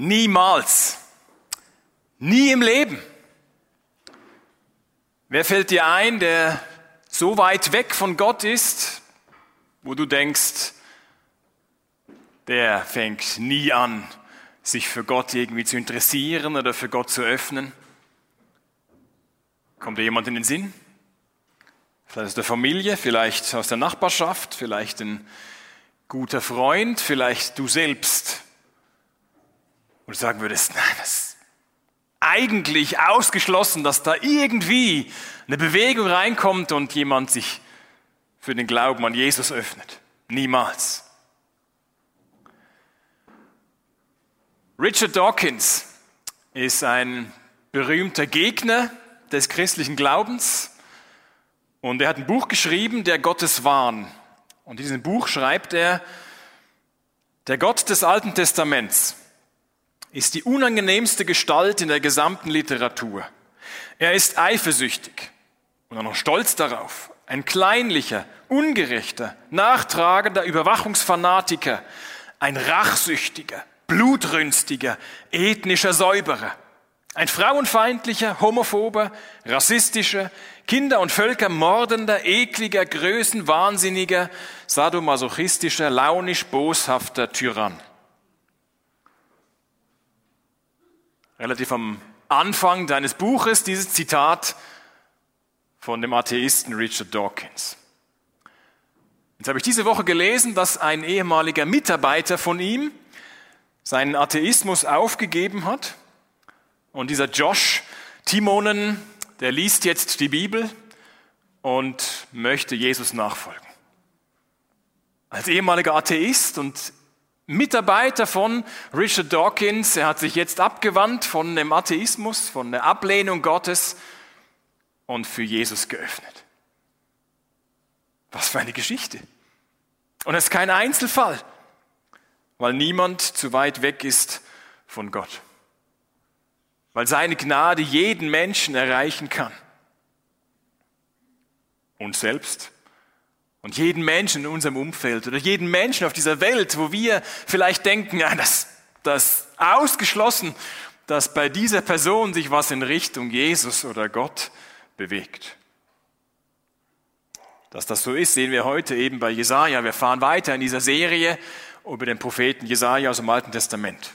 Niemals. Nie im Leben. Wer fällt dir ein, der so weit weg von Gott ist, wo du denkst, der fängt nie an, sich für Gott irgendwie zu interessieren oder für Gott zu öffnen? Kommt dir jemand in den Sinn? Vielleicht aus der Familie, vielleicht aus der Nachbarschaft, vielleicht ein guter Freund, vielleicht du selbst wo du sagen würdest, nein, das ist eigentlich ausgeschlossen, dass da irgendwie eine Bewegung reinkommt und jemand sich für den Glauben an Jesus öffnet. Niemals. Richard Dawkins ist ein berühmter Gegner des christlichen Glaubens und er hat ein Buch geschrieben, der Gotteswahn. Und in diesem Buch schreibt er, der Gott des Alten Testaments ist die unangenehmste Gestalt in der gesamten Literatur. Er ist eifersüchtig und auch noch stolz darauf. Ein kleinlicher, ungerechter, nachtragender Überwachungsfanatiker, ein rachsüchtiger, blutrünstiger, ethnischer Säuberer, ein frauenfeindlicher, homophober, rassistischer, Kinder und Völker mordender, ekliger, größenwahnsinniger, sadomasochistischer, launisch boshafter Tyrann. Relativ am Anfang deines Buches dieses Zitat von dem Atheisten Richard Dawkins. Jetzt habe ich diese Woche gelesen, dass ein ehemaliger Mitarbeiter von ihm seinen Atheismus aufgegeben hat. Und dieser Josh Timonen, der liest jetzt die Bibel und möchte Jesus nachfolgen. Als ehemaliger Atheist und Mitarbeiter von Richard Dawkins. Er hat sich jetzt abgewandt von dem Atheismus, von der Ablehnung Gottes und für Jesus geöffnet. Was für eine Geschichte. Und es ist kein Einzelfall, weil niemand zu weit weg ist von Gott. Weil seine Gnade jeden Menschen erreichen kann. Uns selbst und jeden Menschen in unserem Umfeld oder jeden Menschen auf dieser Welt, wo wir vielleicht denken, ja, das, das ausgeschlossen, dass bei dieser Person sich was in Richtung Jesus oder Gott bewegt. Dass das so ist, sehen wir heute eben bei Jesaja. Wir fahren weiter in dieser Serie über den Propheten Jesaja aus dem Alten Testament.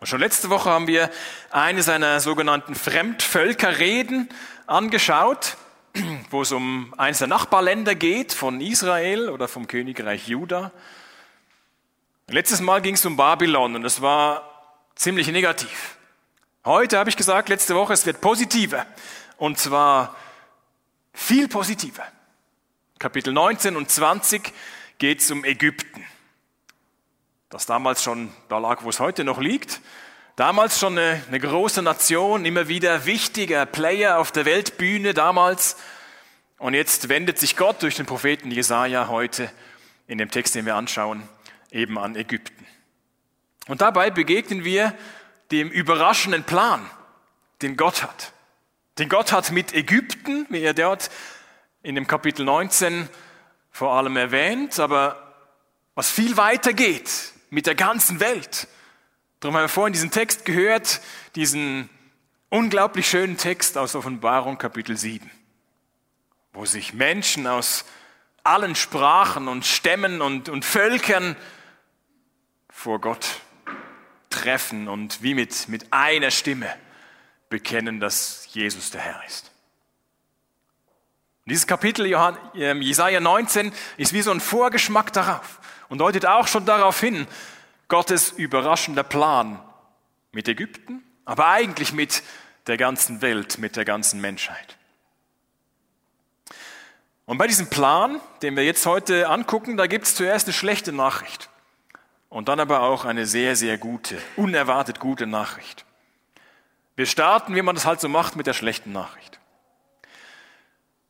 Und schon letzte Woche haben wir eine seiner sogenannten Fremdvölkerreden angeschaut wo es um eines der Nachbarländer geht von Israel oder vom Königreich Juda. Letztes Mal ging es um Babylon und es war ziemlich negativ. Heute habe ich gesagt, letzte Woche, es wird positiver. Und zwar viel positiver. Kapitel 19 und 20 geht es um Ägypten. Das damals schon da lag, wo es heute noch liegt. Damals schon eine, eine große Nation, immer wieder wichtiger Player auf der Weltbühne damals. Und jetzt wendet sich Gott durch den Propheten Jesaja heute in dem Text, den wir anschauen, eben an Ägypten. Und dabei begegnen wir dem überraschenden Plan, den Gott hat. Den Gott hat mit Ägypten, wie er dort in dem Kapitel 19 vor allem erwähnt, aber was viel weiter geht mit der ganzen Welt. Darum haben wir vorhin diesen Text gehört, diesen unglaublich schönen Text aus Offenbarung Kapitel 7, wo sich Menschen aus allen Sprachen und Stämmen und, und Völkern vor Gott treffen und wie mit, mit einer Stimme bekennen, dass Jesus der Herr ist. Und dieses Kapitel ähm, Jesaja 19 ist wie so ein Vorgeschmack darauf und deutet auch schon darauf hin, Gottes überraschender Plan mit Ägypten, aber eigentlich mit der ganzen Welt, mit der ganzen Menschheit. Und bei diesem Plan, den wir jetzt heute angucken, da gibt es zuerst eine schlechte Nachricht und dann aber auch eine sehr, sehr gute, unerwartet gute Nachricht. Wir starten, wie man das halt so macht, mit der schlechten Nachricht.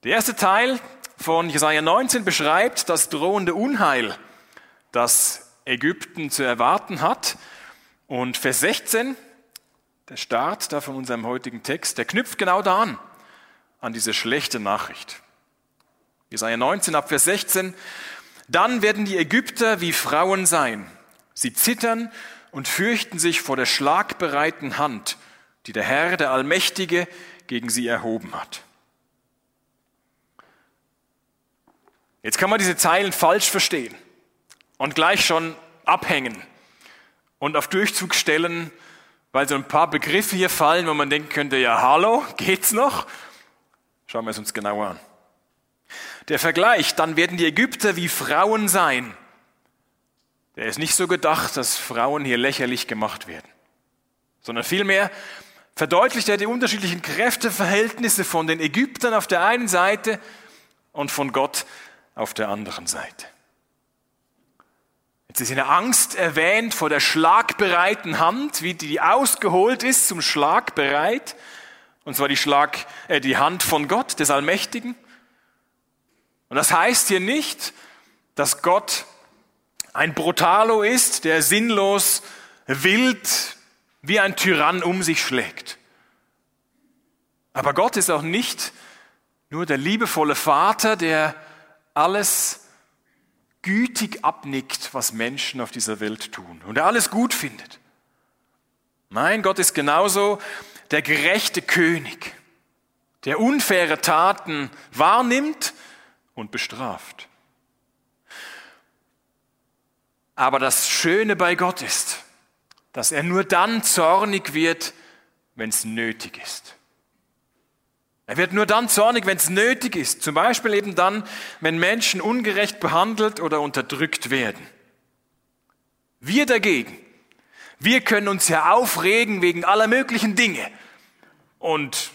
Der erste Teil von Jesaja 19 beschreibt das drohende Unheil, das Ägypten zu erwarten hat. Und Vers 16, der Start da von unserem heutigen Text, der knüpft genau da an, an diese schlechte Nachricht. Jesaja 19 ab Vers 16. Dann werden die Ägypter wie Frauen sein. Sie zittern und fürchten sich vor der schlagbereiten Hand, die der Herr, der Allmächtige, gegen sie erhoben hat. Jetzt kann man diese Zeilen falsch verstehen und gleich schon abhängen und auf Durchzug stellen, weil so ein paar Begriffe hier fallen, wo man denken könnte, ja, hallo, geht's noch? Schauen wir es uns genauer an. Der Vergleich, dann werden die Ägypter wie Frauen sein. Der ist nicht so gedacht, dass Frauen hier lächerlich gemacht werden, sondern vielmehr verdeutlicht er die unterschiedlichen Kräfteverhältnisse von den Ägyptern auf der einen Seite und von Gott auf der anderen Seite. Jetzt ist eine Angst erwähnt vor der schlagbereiten Hand, wie die ausgeholt ist zum Schlag bereit. Und zwar die, Schlag, äh, die Hand von Gott, des Allmächtigen. Und das heißt hier nicht, dass Gott ein Brutalo ist, der sinnlos wild wie ein Tyrann um sich schlägt. Aber Gott ist auch nicht nur der liebevolle Vater, der alles gütig abnickt, was Menschen auf dieser Welt tun und er alles gut findet. Nein, Gott ist genauso der gerechte König, der unfaire Taten wahrnimmt und bestraft. Aber das Schöne bei Gott ist, dass er nur dann zornig wird, wenn es nötig ist. Er wird nur dann zornig, wenn es nötig ist. Zum Beispiel eben dann, wenn Menschen ungerecht behandelt oder unterdrückt werden. Wir dagegen, wir können uns ja aufregen wegen aller möglichen Dinge. Und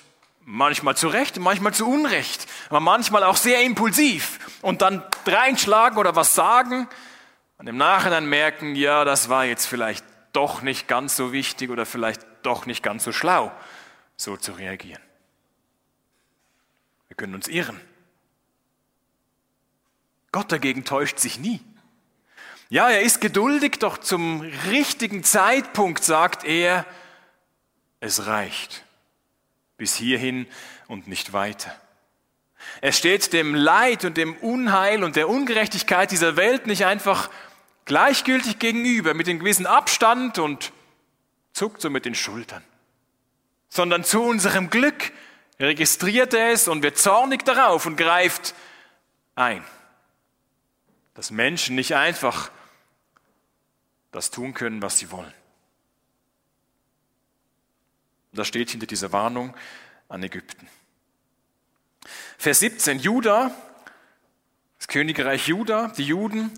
manchmal zu Recht, manchmal zu Unrecht, aber manchmal auch sehr impulsiv. Und dann reinschlagen oder was sagen und im Nachhinein merken, ja, das war jetzt vielleicht doch nicht ganz so wichtig oder vielleicht doch nicht ganz so schlau, so zu reagieren. Wir können uns irren. Gott dagegen täuscht sich nie. Ja, er ist geduldig, doch zum richtigen Zeitpunkt sagt er, es reicht. Bis hierhin und nicht weiter. Er steht dem Leid und dem Unheil und der Ungerechtigkeit dieser Welt nicht einfach gleichgültig gegenüber, mit einem gewissen Abstand und zuckt so mit den Schultern, sondern zu unserem Glück registriert er es und wird zornig darauf und greift ein. Dass Menschen nicht einfach das tun können, was sie wollen. Das steht hinter dieser Warnung an Ägypten. Vers 17, Juda, das Königreich Juda, die Juden,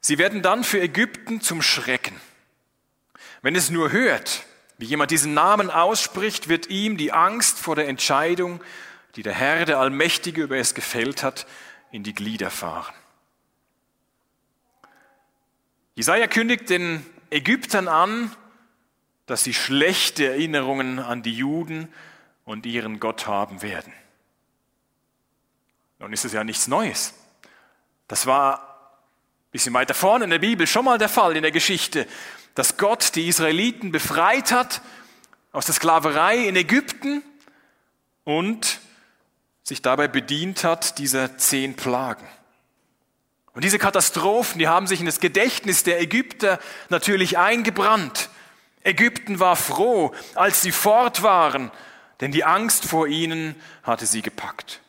sie werden dann für Ägypten zum Schrecken. Wenn es nur hört, wie jemand diesen Namen ausspricht, wird ihm die Angst vor der Entscheidung, die der Herr, der Allmächtige über es gefällt hat, in die Glieder fahren. Jesaja kündigt den Ägyptern an, dass sie schlechte Erinnerungen an die Juden und ihren Gott haben werden. Nun ist es ja nichts Neues. Das war ein bisschen weiter vorne in der Bibel schon mal der Fall in der Geschichte dass Gott die Israeliten befreit hat aus der Sklaverei in Ägypten und sich dabei bedient hat dieser zehn Plagen. Und diese Katastrophen, die haben sich in das Gedächtnis der Ägypter natürlich eingebrannt. Ägypten war froh, als sie fort waren, denn die Angst vor ihnen hatte sie gepackt.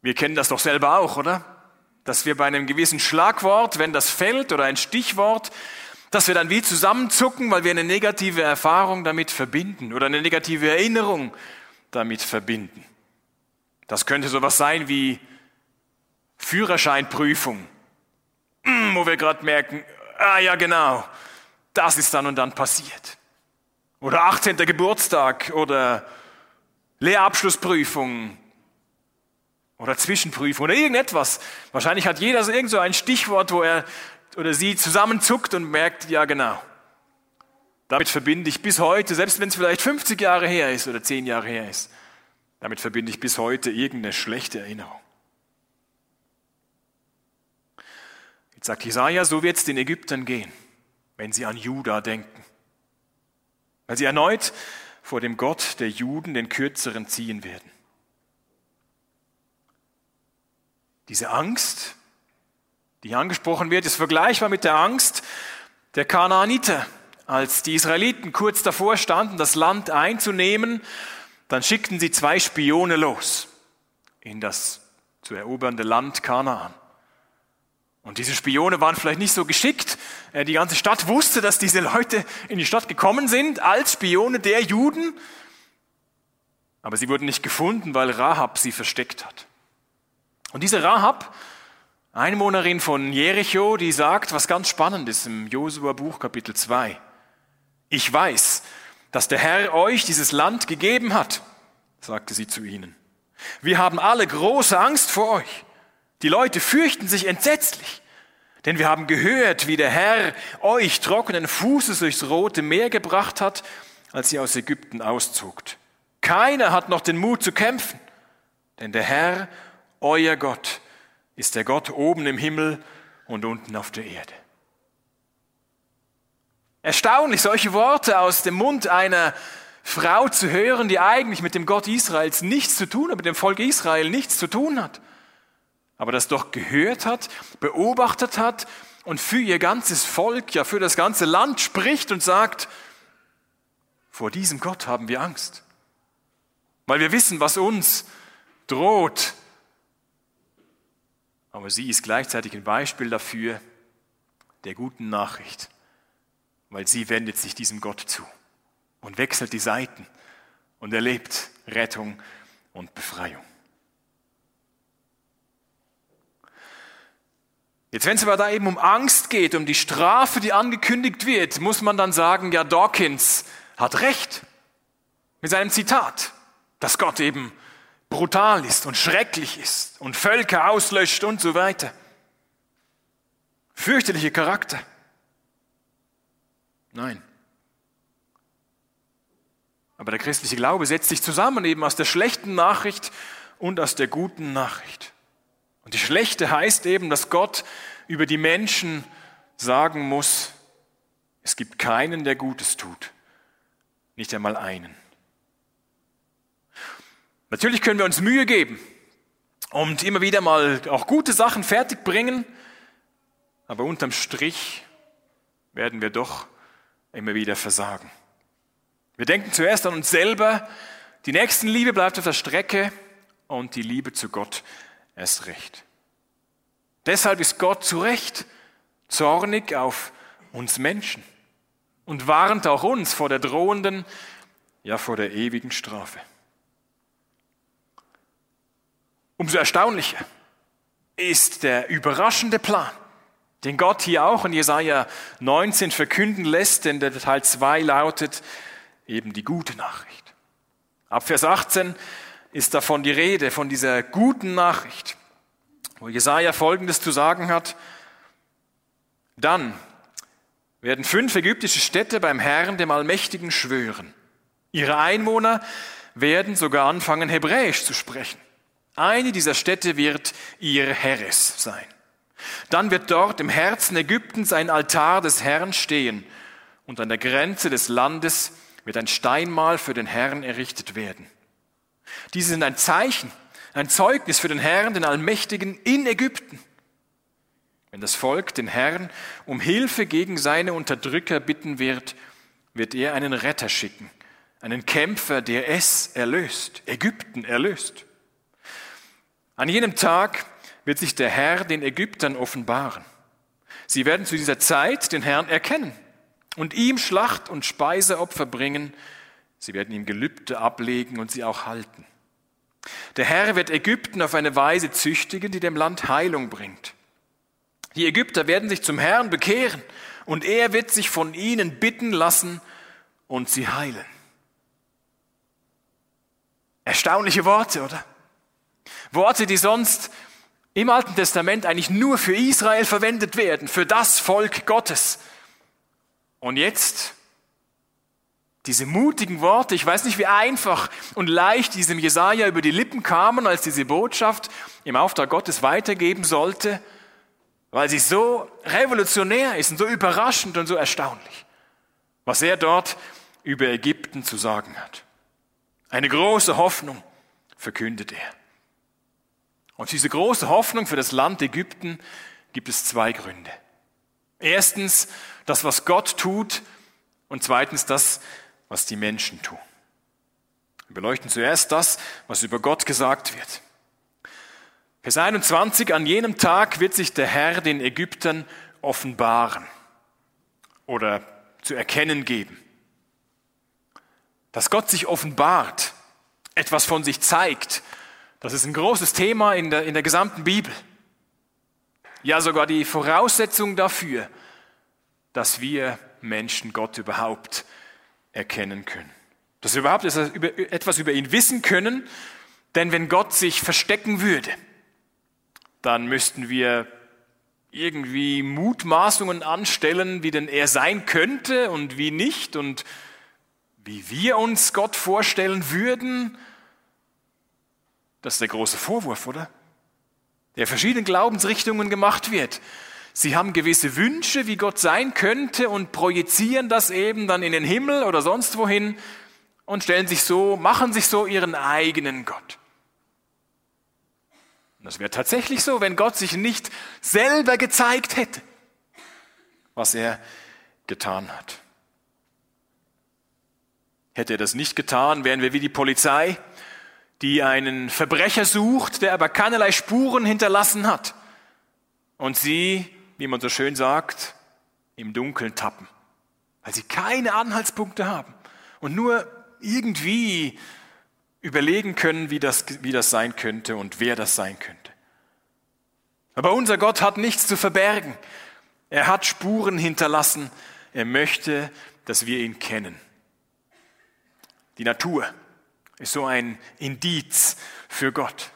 Wir kennen das doch selber auch, oder? Dass wir bei einem gewissen Schlagwort, wenn das fällt oder ein Stichwort, dass wir dann wie zusammenzucken, weil wir eine negative Erfahrung damit verbinden oder eine negative Erinnerung damit verbinden. Das könnte sowas sein wie Führerscheinprüfung, hm, wo wir gerade merken, ah ja genau, das ist dann und dann passiert. Oder 18. Geburtstag oder Lehrabschlussprüfung oder Zwischenprüfung oder irgendetwas. Wahrscheinlich hat jeder so irgend so ein Stichwort, wo er oder sie zusammenzuckt und merkt, ja genau. Damit verbinde ich bis heute, selbst wenn es vielleicht 50 Jahre her ist oder 10 Jahre her ist, damit verbinde ich bis heute irgendeine schlechte Erinnerung. Jetzt sagt Jesaja, so wird es den Ägyptern gehen, wenn sie an Juda denken. Weil sie erneut vor dem Gott der Juden den Kürzeren ziehen werden. Diese Angst, die hier angesprochen wird, ist vergleichbar mit der Angst, der Kanaaniter. Als die Israeliten kurz davor standen, das Land einzunehmen, dann schickten sie zwei Spione los in das zu erobernde Land Kanaan. Und diese Spione waren vielleicht nicht so geschickt. Äh, die ganze Stadt wusste, dass diese Leute in die Stadt gekommen sind als Spione der Juden. Aber sie wurden nicht gefunden, weil Rahab sie versteckt hat. Und diese Rahab, Einwohnerin von Jericho, die sagt was ganz Spannendes im Josua Buch Kapitel 2. Ich weiß, dass der Herr euch dieses Land gegeben hat, sagte sie zu ihnen. Wir haben alle große Angst vor euch. Die Leute fürchten sich entsetzlich, denn wir haben gehört, wie der Herr euch trockenen Fußes durchs Rote Meer gebracht hat, als ihr aus Ägypten auszogt. Keiner hat noch den Mut zu kämpfen, denn der Herr, euer Gott, ist der Gott oben im Himmel und unten auf der Erde. Erstaunlich, solche Worte aus dem Mund einer Frau zu hören, die eigentlich mit dem Gott Israels nichts zu tun hat, mit dem Volk Israel nichts zu tun hat aber das doch gehört hat, beobachtet hat und für ihr ganzes Volk, ja für das ganze Land spricht und sagt, vor diesem Gott haben wir Angst, weil wir wissen, was uns droht. Aber sie ist gleichzeitig ein Beispiel dafür der guten Nachricht, weil sie wendet sich diesem Gott zu und wechselt die Seiten und erlebt Rettung und Befreiung. Jetzt, wenn es aber da eben um Angst geht, um die Strafe, die angekündigt wird, muss man dann sagen, ja, Dawkins hat recht mit seinem Zitat, dass Gott eben brutal ist und schrecklich ist und Völker auslöscht und so weiter. Fürchterliche Charakter. Nein. Aber der christliche Glaube setzt sich zusammen eben aus der schlechten Nachricht und aus der guten Nachricht. Und die schlechte heißt eben, dass Gott über die Menschen sagen muss, es gibt keinen, der Gutes tut. Nicht einmal einen. Natürlich können wir uns Mühe geben und immer wieder mal auch gute Sachen fertigbringen, aber unterm Strich werden wir doch immer wieder versagen. Wir denken zuerst an uns selber, die Nächstenliebe bleibt auf der Strecke und die Liebe zu Gott erst recht. Deshalb ist Gott zu Recht zornig auf uns Menschen und warnt auch uns vor der drohenden, ja vor der ewigen Strafe. Umso erstaunlicher ist der überraschende Plan, den Gott hier auch in Jesaja 19 verkünden lässt, denn der Teil 2 lautet eben die gute Nachricht. Ab Vers 18 ist davon die Rede, von dieser guten Nachricht, wo Jesaja Folgendes zu sagen hat. Dann werden fünf ägyptische Städte beim Herrn, dem Allmächtigen, schwören. Ihre Einwohner werden sogar anfangen, Hebräisch zu sprechen. Eine dieser Städte wird ihr Heres sein. Dann wird dort im Herzen Ägyptens ein Altar des Herrn stehen und an der Grenze des Landes wird ein Steinmal für den Herrn errichtet werden. Diese sind ein Zeichen, ein Zeugnis für den Herrn, den Allmächtigen in Ägypten. Wenn das Volk den Herrn um Hilfe gegen seine Unterdrücker bitten wird, wird er einen Retter schicken, einen Kämpfer, der es erlöst, Ägypten erlöst. An jenem Tag wird sich der Herr den Ägyptern offenbaren. Sie werden zu dieser Zeit den Herrn erkennen und ihm Schlacht- und Speiseopfer bringen. Sie werden ihm Gelübde ablegen und sie auch halten. Der Herr wird Ägypten auf eine Weise züchtigen, die dem Land Heilung bringt. Die Ägypter werden sich zum Herrn bekehren und er wird sich von ihnen bitten lassen und sie heilen. Erstaunliche Worte, oder? Worte, die sonst im Alten Testament eigentlich nur für Israel verwendet werden, für das Volk Gottes. Und jetzt diese mutigen Worte, ich weiß nicht, wie einfach und leicht diesem Jesaja über die Lippen kamen, als diese Botschaft im Auftrag Gottes weitergeben sollte, weil sie so revolutionär ist und so überraschend und so erstaunlich, was er dort über Ägypten zu sagen hat. Eine große Hoffnung verkündet er. Und diese große Hoffnung für das Land Ägypten gibt es zwei Gründe. Erstens das, was Gott tut und zweitens das, was die Menschen tun. Wir beleuchten zuerst das, was über Gott gesagt wird. Vers 21, an jenem Tag wird sich der Herr den Ägyptern offenbaren oder zu erkennen geben. Dass Gott sich offenbart, etwas von sich zeigt, das ist ein großes Thema in der, in der gesamten Bibel. Ja, sogar die Voraussetzung dafür, dass wir Menschen Gott überhaupt erkennen können. Dass wir überhaupt etwas über ihn wissen können, denn wenn Gott sich verstecken würde, dann müssten wir irgendwie Mutmaßungen anstellen, wie denn er sein könnte und wie nicht und wie wir uns Gott vorstellen würden. Das ist der große Vorwurf, oder? Der verschiedenen Glaubensrichtungen gemacht wird. Sie haben gewisse Wünsche, wie Gott sein könnte und projizieren das eben dann in den Himmel oder sonst wohin und stellen sich so, machen sich so ihren eigenen Gott. Und das wäre tatsächlich so, wenn Gott sich nicht selber gezeigt hätte, was er getan hat. Hätte er das nicht getan, wären wir wie die Polizei, die einen Verbrecher sucht, der aber keinerlei Spuren hinterlassen hat. Und sie, wie man so schön sagt, im Dunkeln tappen, weil sie keine Anhaltspunkte haben und nur irgendwie überlegen können, wie das, wie das sein könnte und wer das sein könnte. Aber unser Gott hat nichts zu verbergen. Er hat Spuren hinterlassen. Er möchte, dass wir ihn kennen. Die Natur ist so ein Indiz für Gott.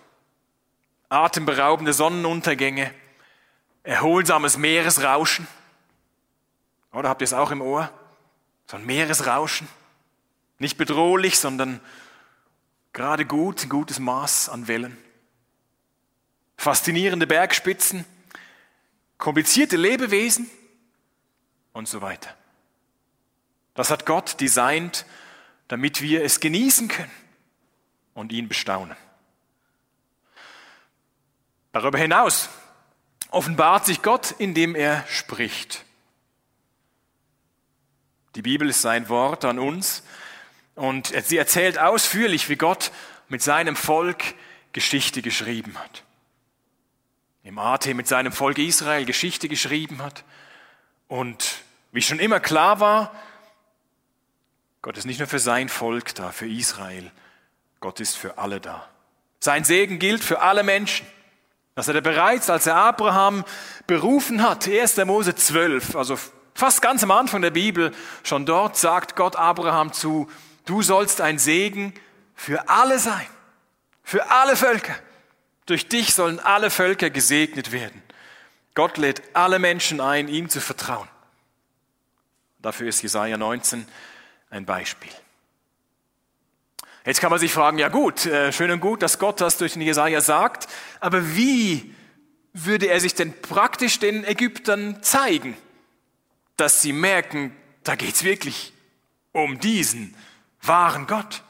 Atemberaubende Sonnenuntergänge, erholsames Meeresrauschen. Oder habt ihr es auch im Ohr? So ein Meeresrauschen. Nicht bedrohlich, sondern gerade gut, ein gutes Maß an Wellen. Faszinierende Bergspitzen, komplizierte Lebewesen und so weiter. Das hat Gott designt, damit wir es genießen können und ihn bestaunen. Darüber hinaus offenbart sich Gott, indem er spricht. Die Bibel ist sein Wort an uns und sie erzählt ausführlich, wie Gott mit seinem Volk Geschichte geschrieben hat. Im AT mit seinem Volk Israel Geschichte geschrieben hat. Und wie schon immer klar war, Gott ist nicht nur für sein Volk da, für Israel. Gott ist für alle da. Sein Segen gilt für alle Menschen. Das hat er bereits, als er Abraham berufen hat, 1. Mose 12, also fast ganz am Anfang der Bibel, schon dort sagt Gott Abraham zu, Du sollst ein Segen für alle sein, für alle Völker. Durch dich sollen alle Völker gesegnet werden. Gott lädt alle Menschen ein, ihm zu vertrauen. Dafür ist Jesaja 19 ein Beispiel. Jetzt kann man sich fragen, ja gut, äh, schön und gut, dass Gott das durch den Jesaja sagt, aber wie würde er sich denn praktisch den Ägyptern zeigen, dass sie merken, da geht's wirklich um diesen wahren Gott.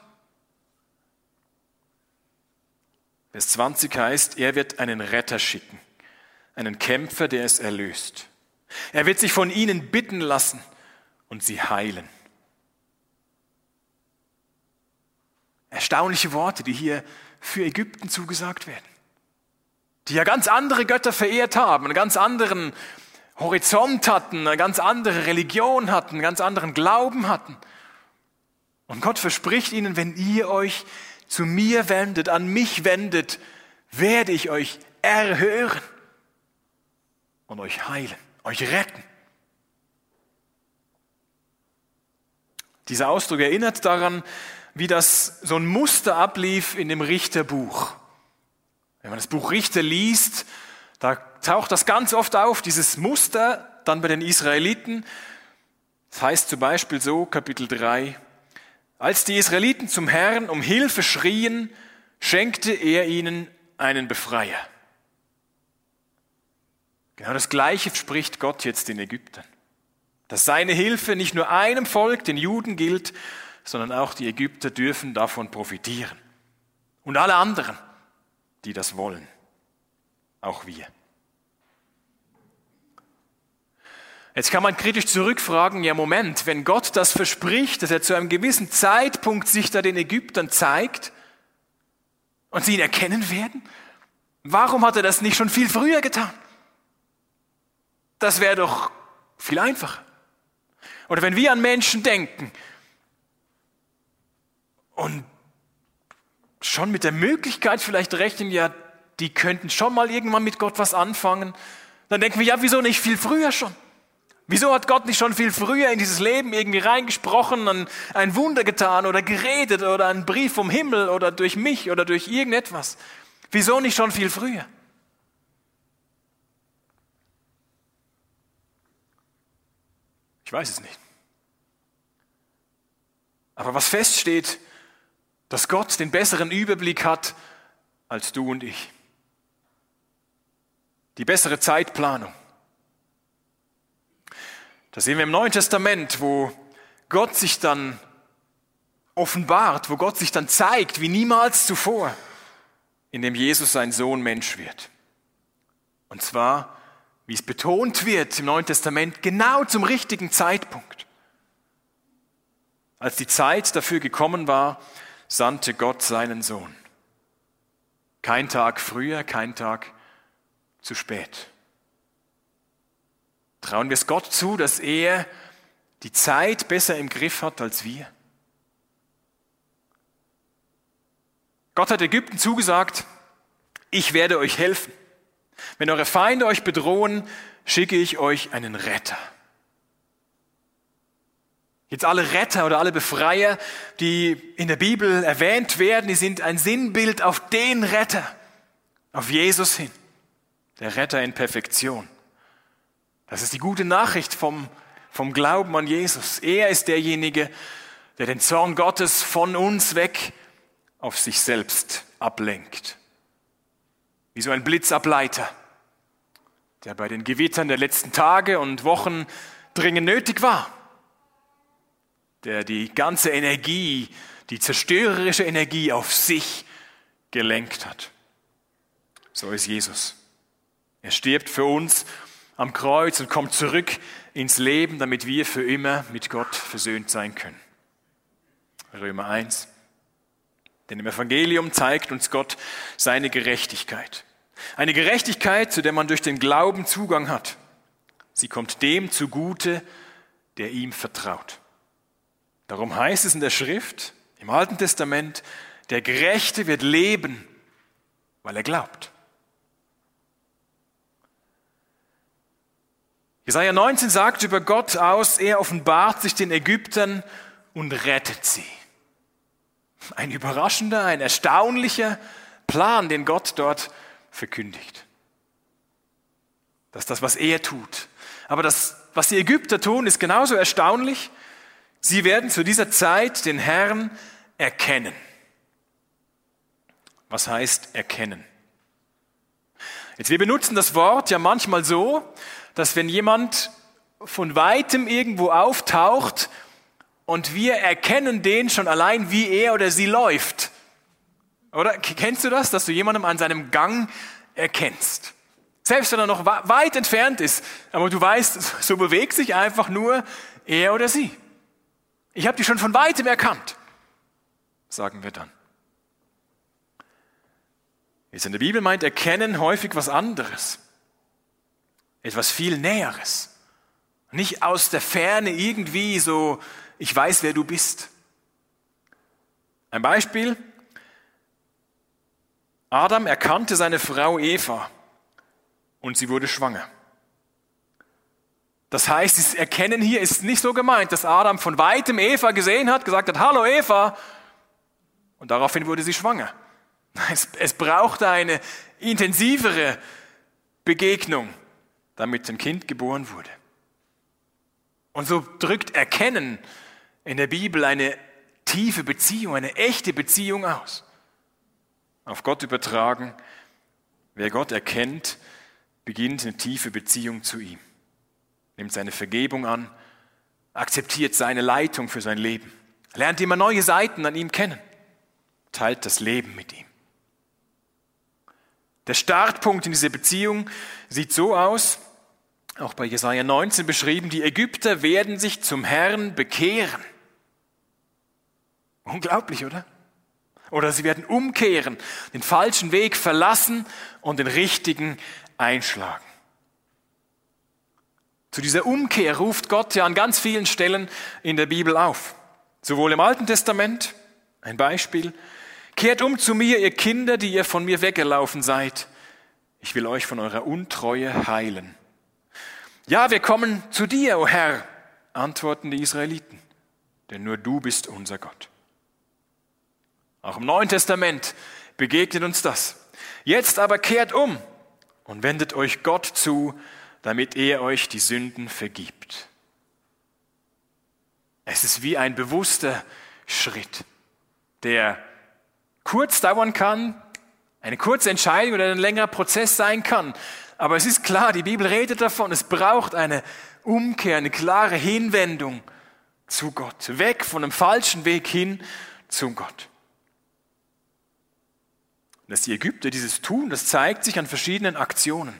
Vers 20 heißt, er wird einen Retter schicken, einen Kämpfer, der es erlöst. Er wird sich von ihnen bitten lassen und sie heilen. Erstaunliche Worte, die hier für Ägypten zugesagt werden. Die ja ganz andere Götter verehrt haben, einen ganz anderen Horizont hatten, eine ganz andere Religion hatten, einen ganz anderen Glauben hatten. Und Gott verspricht ihnen, wenn ihr euch zu mir wendet, an mich wendet, werde ich euch erhören und euch heilen, euch retten. Dieser Ausdruck erinnert daran, wie das so ein Muster ablief in dem Richterbuch. Wenn man das Buch Richter liest, da taucht das ganz oft auf, dieses Muster dann bei den Israeliten. Das heißt zum Beispiel so, Kapitel 3, als die Israeliten zum Herrn um Hilfe schrien, schenkte er ihnen einen Befreier. Genau das Gleiche spricht Gott jetzt den Ägyptern. Dass seine Hilfe nicht nur einem Volk, den Juden, gilt, sondern auch die Ägypter dürfen davon profitieren. Und alle anderen, die das wollen. Auch wir. Jetzt kann man kritisch zurückfragen, ja Moment, wenn Gott das verspricht, dass er zu einem gewissen Zeitpunkt sich da den Ägyptern zeigt und sie ihn erkennen werden, warum hat er das nicht schon viel früher getan? Das wäre doch viel einfacher. Oder wenn wir an Menschen denken und schon mit der Möglichkeit vielleicht rechnen, ja, die könnten schon mal irgendwann mit Gott was anfangen, dann denken wir, ja, wieso nicht viel früher schon? Wieso hat Gott nicht schon viel früher in dieses Leben irgendwie reingesprochen und ein Wunder getan oder geredet oder einen Brief vom Himmel oder durch mich oder durch irgendetwas? Wieso nicht schon viel früher? Ich weiß es nicht. Aber was feststeht, dass Gott den besseren Überblick hat als du und ich. Die bessere Zeitplanung. Das sehen wir im Neuen Testament, wo Gott sich dann offenbart, wo Gott sich dann zeigt, wie niemals zuvor, indem Jesus sein Sohn Mensch wird. Und zwar, wie es betont wird im Neuen Testament, genau zum richtigen Zeitpunkt. Als die Zeit dafür gekommen war, sandte Gott seinen Sohn. Kein Tag früher, kein Tag zu spät. Trauen wir es Gott zu, dass er die Zeit besser im Griff hat als wir? Gott hat Ägypten zugesagt, ich werde euch helfen. Wenn eure Feinde euch bedrohen, schicke ich euch einen Retter. Jetzt alle Retter oder alle Befreier, die in der Bibel erwähnt werden, die sind ein Sinnbild auf den Retter, auf Jesus hin. Der Retter in Perfektion. Das ist die gute Nachricht vom, vom Glauben an Jesus. Er ist derjenige, der den Zorn Gottes von uns weg auf sich selbst ablenkt. Wie so ein Blitzableiter, der bei den Gewittern der letzten Tage und Wochen dringend nötig war. Der die ganze Energie, die zerstörerische Energie auf sich gelenkt hat. So ist Jesus. Er stirbt für uns am Kreuz und kommt zurück ins Leben, damit wir für immer mit Gott versöhnt sein können. Römer 1. Denn im Evangelium zeigt uns Gott seine Gerechtigkeit. Eine Gerechtigkeit, zu der man durch den Glauben Zugang hat. Sie kommt dem zugute, der ihm vertraut. Darum heißt es in der Schrift, im Alten Testament, der Gerechte wird leben, weil er glaubt. Jesaja 19 sagt über Gott aus, er offenbart sich den Ägyptern und rettet sie. Ein überraschender, ein erstaunlicher Plan, den Gott dort verkündigt. Das ist das, was er tut. Aber das, was die Ägypter tun, ist genauso erstaunlich. Sie werden zu dieser Zeit den Herrn erkennen. Was heißt erkennen? Jetzt, wir benutzen das Wort ja manchmal so, dass wenn jemand von weitem irgendwo auftaucht und wir erkennen den schon allein, wie er oder sie läuft. Oder kennst du das, dass du jemandem an seinem Gang erkennst? Selbst wenn er noch weit entfernt ist, aber du weißt, so bewegt sich einfach nur er oder sie. Ich habe die schon von weitem erkannt, sagen wir dann. Jetzt in der Bibel meint erkennen häufig was anderes etwas viel Näheres. Nicht aus der Ferne irgendwie so, ich weiß, wer du bist. Ein Beispiel. Adam erkannte seine Frau Eva und sie wurde schwanger. Das heißt, das Erkennen hier ist nicht so gemeint, dass Adam von weitem Eva gesehen hat, gesagt hat, hallo Eva, und daraufhin wurde sie schwanger. Es, es brauchte eine intensivere Begegnung damit ein Kind geboren wurde. Und so drückt Erkennen in der Bibel eine tiefe Beziehung, eine echte Beziehung aus. Auf Gott übertragen, wer Gott erkennt, beginnt eine tiefe Beziehung zu ihm, nimmt seine Vergebung an, akzeptiert seine Leitung für sein Leben, lernt immer neue Seiten an ihm kennen, teilt das Leben mit ihm. Der Startpunkt in dieser Beziehung sieht so aus, auch bei Jesaja 19 beschrieben, die Ägypter werden sich zum Herrn bekehren. Unglaublich, oder? Oder sie werden umkehren, den falschen Weg verlassen und den richtigen einschlagen. Zu dieser Umkehr ruft Gott ja an ganz vielen Stellen in der Bibel auf. Sowohl im Alten Testament, ein Beispiel, kehrt um zu mir, ihr Kinder, die ihr von mir weggelaufen seid. Ich will euch von eurer Untreue heilen. Ja, wir kommen zu dir, o oh Herr, antworten die Israeliten, denn nur du bist unser Gott. Auch im Neuen Testament begegnet uns das. Jetzt aber kehrt um und wendet euch Gott zu, damit er euch die Sünden vergibt. Es ist wie ein bewusster Schritt, der kurz dauern kann, eine kurze Entscheidung oder ein längerer Prozess sein kann. Aber es ist klar, die Bibel redet davon, es braucht eine Umkehr, eine klare Hinwendung zu Gott, weg von einem falschen Weg hin zu Gott. dass die Ägypter dieses tun, das zeigt sich an verschiedenen Aktionen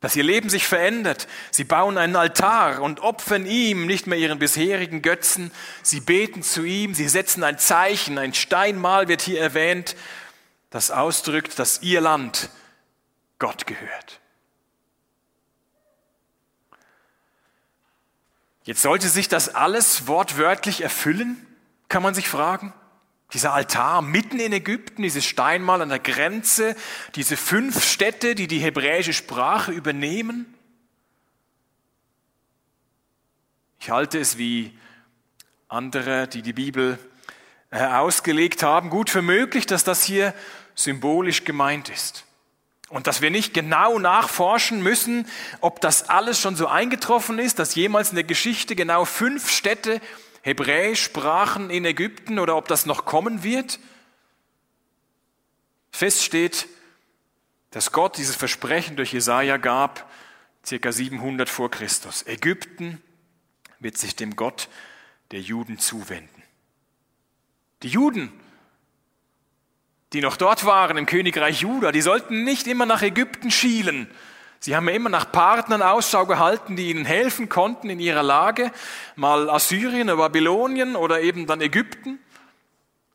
dass ihr Leben sich verändert. Sie bauen einen Altar und opfern ihm nicht mehr ihren bisherigen Götzen. Sie beten zu ihm, sie setzen ein Zeichen, ein Steinmal wird hier erwähnt, das ausdrückt, dass ihr Land Gott gehört. Jetzt sollte sich das alles wortwörtlich erfüllen, kann man sich fragen. Dieser Altar mitten in Ägypten, dieses Steinmal an der Grenze, diese fünf Städte, die die hebräische Sprache übernehmen. Ich halte es wie andere, die die Bibel äh, ausgelegt haben, gut für möglich, dass das hier symbolisch gemeint ist. Und dass wir nicht genau nachforschen müssen, ob das alles schon so eingetroffen ist, dass jemals in der Geschichte genau fünf Städte Hebräisch sprachen in Ägypten oder ob das noch kommen wird. Fest steht, dass Gott dieses Versprechen durch Jesaja gab, circa 700 vor Christus. Ägypten wird sich dem Gott der Juden zuwenden. Die Juden, die noch dort waren im Königreich Juda, die sollten nicht immer nach Ägypten schielen, Sie haben immer nach Partnern Ausschau gehalten, die ihnen helfen konnten in ihrer Lage, mal Assyrien oder Babylonien oder eben dann Ägypten.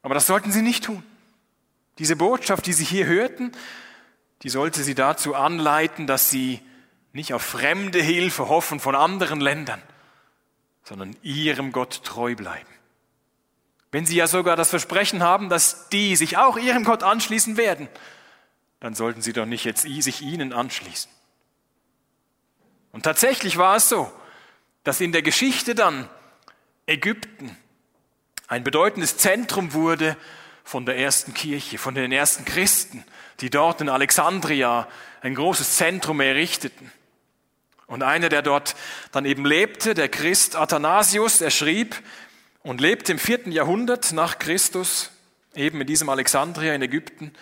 Aber das sollten sie nicht tun. Diese Botschaft, die sie hier hörten, die sollte sie dazu anleiten, dass sie nicht auf fremde Hilfe hoffen von anderen Ländern, sondern ihrem Gott treu bleiben. Wenn sie ja sogar das Versprechen haben, dass die sich auch ihrem Gott anschließen werden, dann sollten sie doch nicht jetzt sich ihnen anschließen. Und tatsächlich war es so, dass in der Geschichte dann Ägypten ein bedeutendes Zentrum wurde von der ersten Kirche, von den ersten Christen, die dort in Alexandria ein großes Zentrum errichteten. Und einer, der dort dann eben lebte, der Christ Athanasius, er schrieb und lebte im vierten Jahrhundert nach Christus, eben in diesem Alexandria in Ägypten.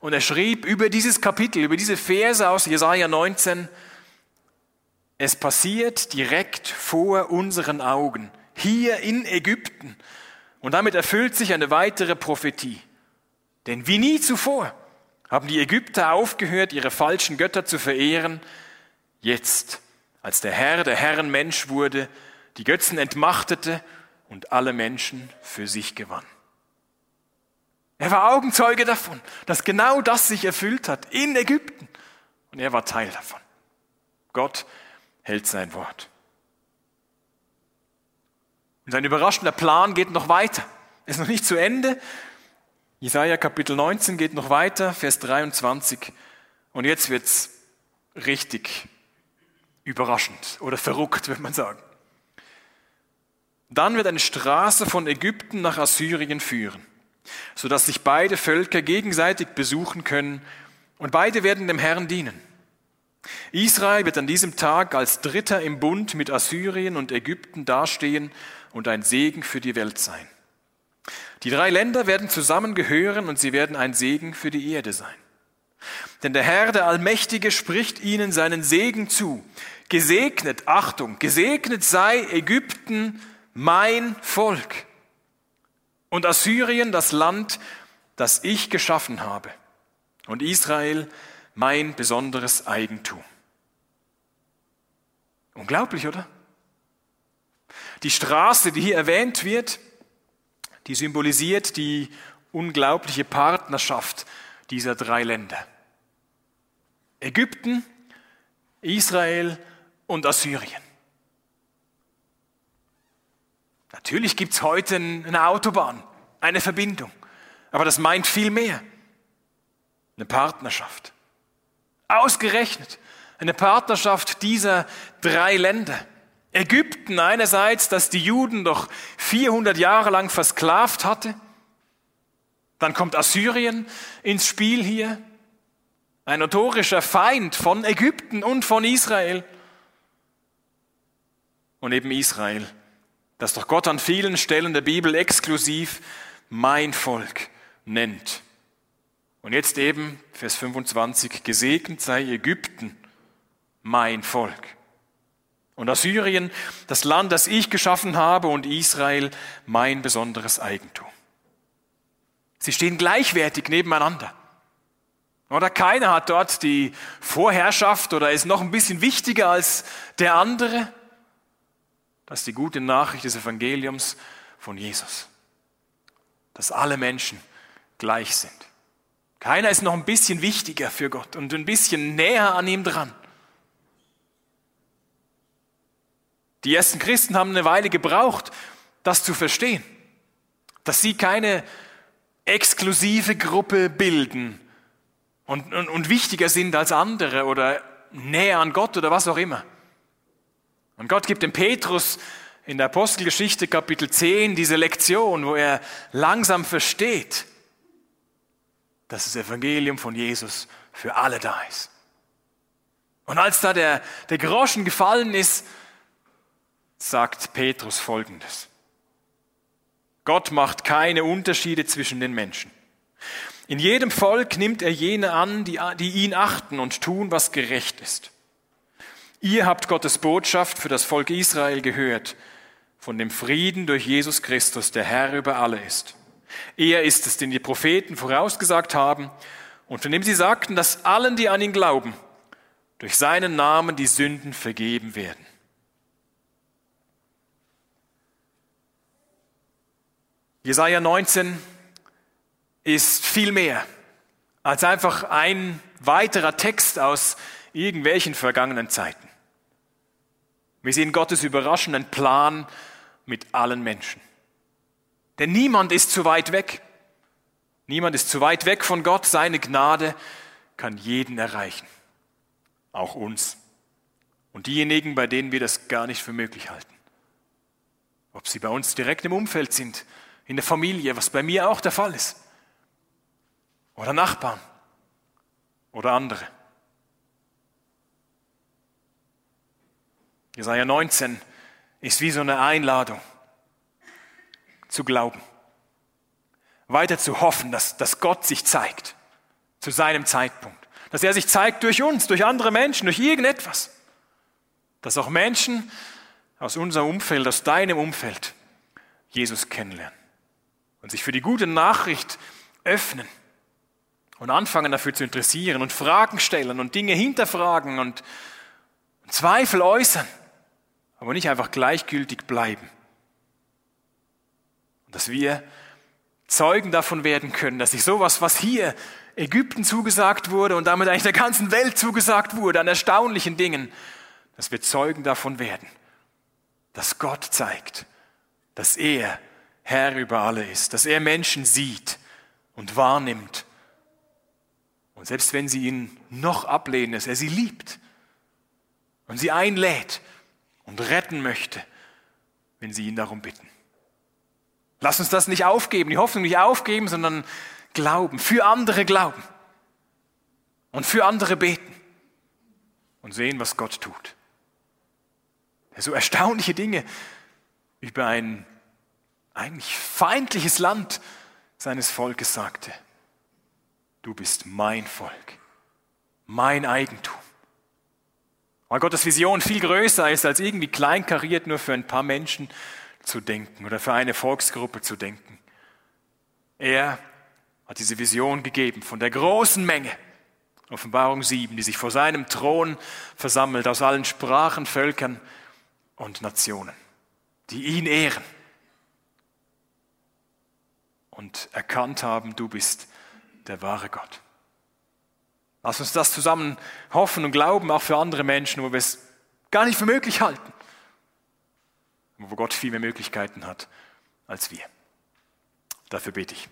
Und er schrieb über dieses Kapitel, über diese Verse aus Jesaja 19, es passiert direkt vor unseren Augen, hier in Ägypten. Und damit erfüllt sich eine weitere Prophetie. Denn wie nie zuvor haben die Ägypter aufgehört, ihre falschen Götter zu verehren. Jetzt, als der Herr der Herren Mensch wurde, die Götzen entmachtete und alle Menschen für sich gewann. Er war Augenzeuge davon, dass genau das sich erfüllt hat in Ägypten. Und er war Teil davon. Gott hält sein Wort. Und sein überraschender Plan geht noch weiter. Ist noch nicht zu Ende. Jesaja Kapitel 19 geht noch weiter, Vers 23. Und jetzt wird's richtig überraschend oder verrückt, würde man sagen. Dann wird eine Straße von Ägypten nach Assyrien führen, sodass sich beide Völker gegenseitig besuchen können und beide werden dem Herrn dienen. Israel wird an diesem Tag als Dritter im Bund mit Assyrien und Ägypten dastehen und ein Segen für die Welt sein. Die drei Länder werden zusammengehören und sie werden ein Segen für die Erde sein. Denn der Herr, der Allmächtige, spricht ihnen seinen Segen zu. Gesegnet, Achtung, gesegnet sei Ägypten, mein Volk. Und Assyrien, das Land, das ich geschaffen habe. Und Israel, mein besonderes Eigentum. Unglaublich, oder? Die Straße, die hier erwähnt wird, die symbolisiert die unglaubliche Partnerschaft dieser drei Länder. Ägypten, Israel und Assyrien. Natürlich gibt es heute eine Autobahn, eine Verbindung, aber das meint viel mehr. Eine Partnerschaft. Ausgerechnet eine Partnerschaft dieser drei Länder. Ägypten einerseits, das die Juden doch 400 Jahre lang versklavt hatte. Dann kommt Assyrien ins Spiel hier, ein notorischer Feind von Ägypten und von Israel. Und eben Israel, das doch Gott an vielen Stellen der Bibel exklusiv mein Volk nennt. Und jetzt eben, Vers 25, gesegnet sei Ägypten, mein Volk. Und Assyrien, das Land, das ich geschaffen habe, und Israel, mein besonderes Eigentum. Sie stehen gleichwertig nebeneinander. Oder keiner hat dort die Vorherrschaft oder ist noch ein bisschen wichtiger als der andere. Das ist die gute Nachricht des Evangeliums von Jesus. Dass alle Menschen gleich sind. Keiner ist noch ein bisschen wichtiger für Gott und ein bisschen näher an ihm dran. Die ersten Christen haben eine Weile gebraucht, das zu verstehen, dass sie keine exklusive Gruppe bilden und, und, und wichtiger sind als andere oder näher an Gott oder was auch immer. Und Gott gibt dem Petrus in der Apostelgeschichte Kapitel 10 diese Lektion, wo er langsam versteht, dass das Evangelium von Jesus für alle da ist. Und als da der, der Groschen gefallen ist, sagt Petrus Folgendes. Gott macht keine Unterschiede zwischen den Menschen. In jedem Volk nimmt er jene an, die, die ihn achten und tun, was gerecht ist. Ihr habt Gottes Botschaft für das Volk Israel gehört, von dem Frieden durch Jesus Christus, der Herr über alle ist. Er ist es, den die Propheten vorausgesagt haben und von dem sie sagten, dass allen, die an ihn glauben, durch seinen Namen die Sünden vergeben werden. Jesaja 19 ist viel mehr als einfach ein weiterer Text aus irgendwelchen vergangenen Zeiten. Wir sehen Gottes überraschenden Plan mit allen Menschen. Denn niemand ist zu weit weg. Niemand ist zu weit weg von Gott. Seine Gnade kann jeden erreichen. Auch uns. Und diejenigen, bei denen wir das gar nicht für möglich halten. Ob sie bei uns direkt im Umfeld sind, in der Familie, was bei mir auch der Fall ist. Oder Nachbarn. Oder andere. Jesaja 19 ist wie so eine Einladung zu glauben. Weiter zu hoffen, dass, dass Gott sich zeigt zu seinem Zeitpunkt. Dass er sich zeigt durch uns, durch andere Menschen, durch irgendetwas. Dass auch Menschen aus unserem Umfeld, aus deinem Umfeld Jesus kennenlernen und sich für die gute Nachricht öffnen und anfangen dafür zu interessieren und Fragen stellen und Dinge hinterfragen und Zweifel äußern, aber nicht einfach gleichgültig bleiben dass wir Zeugen davon werden können, dass sich sowas, was hier Ägypten zugesagt wurde und damit eigentlich der ganzen Welt zugesagt wurde, an erstaunlichen Dingen, dass wir Zeugen davon werden, dass Gott zeigt, dass er Herr über alle ist, dass er Menschen sieht und wahrnimmt. Und selbst wenn sie ihn noch ablehnen, dass er sie liebt und sie einlädt und retten möchte, wenn sie ihn darum bitten. Lass uns das nicht aufgeben, die Hoffnung nicht aufgeben, sondern glauben, für andere glauben und für andere beten und sehen, was Gott tut. So erstaunliche Dinge über ein eigentlich feindliches Land seines Volkes sagte. Du bist mein Volk, mein Eigentum. Weil Gottes Vision viel größer ist als irgendwie kleinkariert nur für ein paar Menschen, zu denken oder für eine Volksgruppe zu denken. Er hat diese Vision gegeben von der großen Menge, Offenbarung 7, die sich vor seinem Thron versammelt aus allen Sprachen, Völkern und Nationen, die ihn ehren und erkannt haben, du bist der wahre Gott. Lass uns das zusammen hoffen und glauben, auch für andere Menschen, wo wir es gar nicht für möglich halten, wo Gott viel mehr Möglichkeiten hat als wir. Dafür bete ich.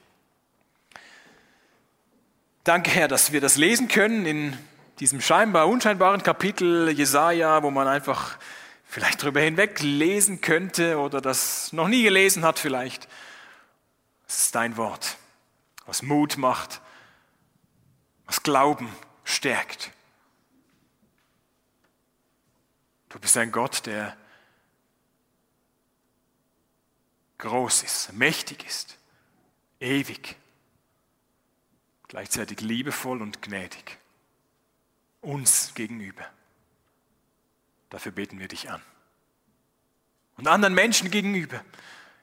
Danke, Herr, dass wir das lesen können in diesem scheinbar unscheinbaren Kapitel Jesaja, wo man einfach vielleicht drüber hinweg lesen könnte oder das noch nie gelesen hat vielleicht. Es ist dein Wort, was Mut macht, was Glauben stärkt. Du bist ein Gott, der groß ist, mächtig ist, ewig, gleichzeitig liebevoll und gnädig, uns gegenüber. Dafür beten wir dich an. Und anderen Menschen gegenüber,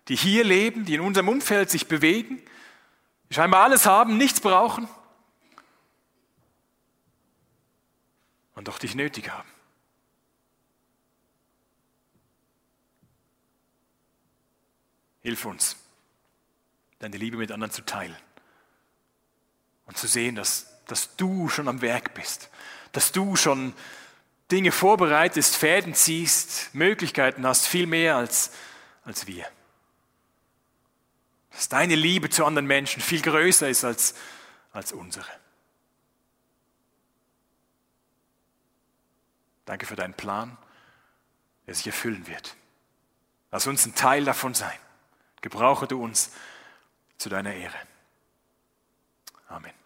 die hier leben, die in unserem Umfeld sich bewegen, die scheinbar alles haben, nichts brauchen und doch dich nötig haben. Hilf uns, deine Liebe mit anderen zu teilen und zu sehen, dass, dass du schon am Werk bist, dass du schon Dinge vorbereitest, Fäden ziehst, Möglichkeiten hast, viel mehr als, als wir. Dass deine Liebe zu anderen Menschen viel größer ist als, als unsere. Danke für deinen Plan, der sich erfüllen wird. Lass uns ein Teil davon sein. Gebrauche du uns zu deiner Ehre. Amen.